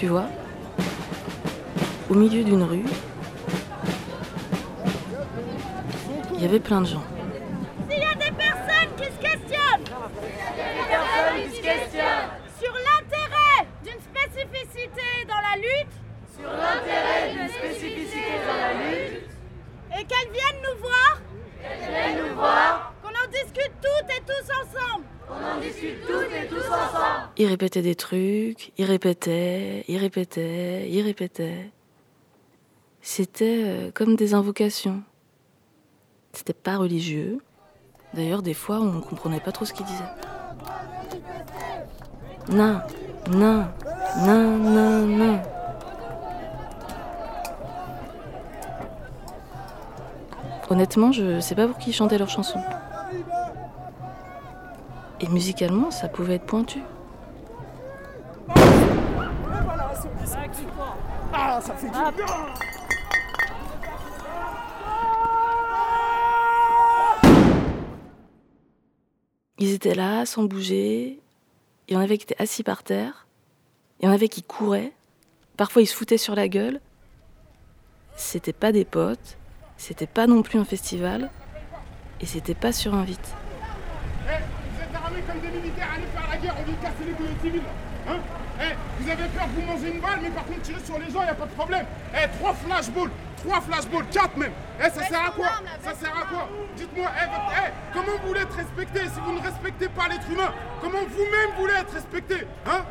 Tu vois, au milieu d'une rue, il y avait plein de gens. S'il y a des personnes qui se questionnent sur l'intérêt d'une spécificité dans la lutte Sur l'intérêt d'une spécificité dans la lutte, et qu'elles viennent nous voir, viennent nous voir, qu'on en discute toutes et tous ensemble. on en discute toutes et tous ensemble. Il répétait des trucs, il répétait, il répétait, il répétait. C'était euh, comme des invocations. C'était pas religieux. D'ailleurs, des fois, on ne comprenait pas trop ce qu'il disait. Non, non, non, non, non. Honnêtement, je sais pas pour qui ils chantaient leurs chansons. Et musicalement, ça pouvait être pointu. Ils étaient là, sans bouger. Il y en avait qui étaient assis par terre. Il y en avait qui couraient. Parfois, ils se foutaient sur la gueule. C'était pas des potes. C'était pas non plus un festival. Et c'était pas sur invite. Guerre, Hein? Eh, vous avez peur que vous mangez une balle, mais par contre, tirer sur les gens, y a pas de problème. Eh, trois flashballs, trois flashballs, quatre même. Eh, ça sert à quoi? Ça sert à quoi? Dites-moi, eh, eh, comment vous voulez être respecté si vous ne respectez pas l'être humain? Comment vous-même voulez être respecté Hein?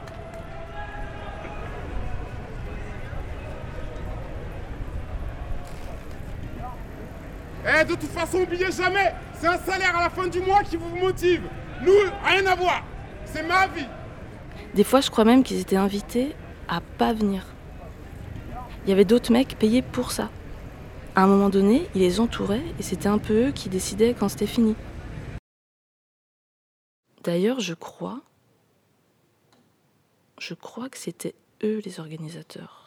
Eh, de toute façon, oubliez jamais, c'est un salaire à la fin du mois qui vous motive. Nous, rien à voir. C'est ma vie. Des fois, je crois même qu'ils étaient invités à pas venir. Il y avait d'autres mecs payés pour ça. À un moment donné, ils les entouraient et c'était un peu eux qui décidaient quand c'était fini. D'ailleurs, je crois. Je crois que c'était eux les organisateurs.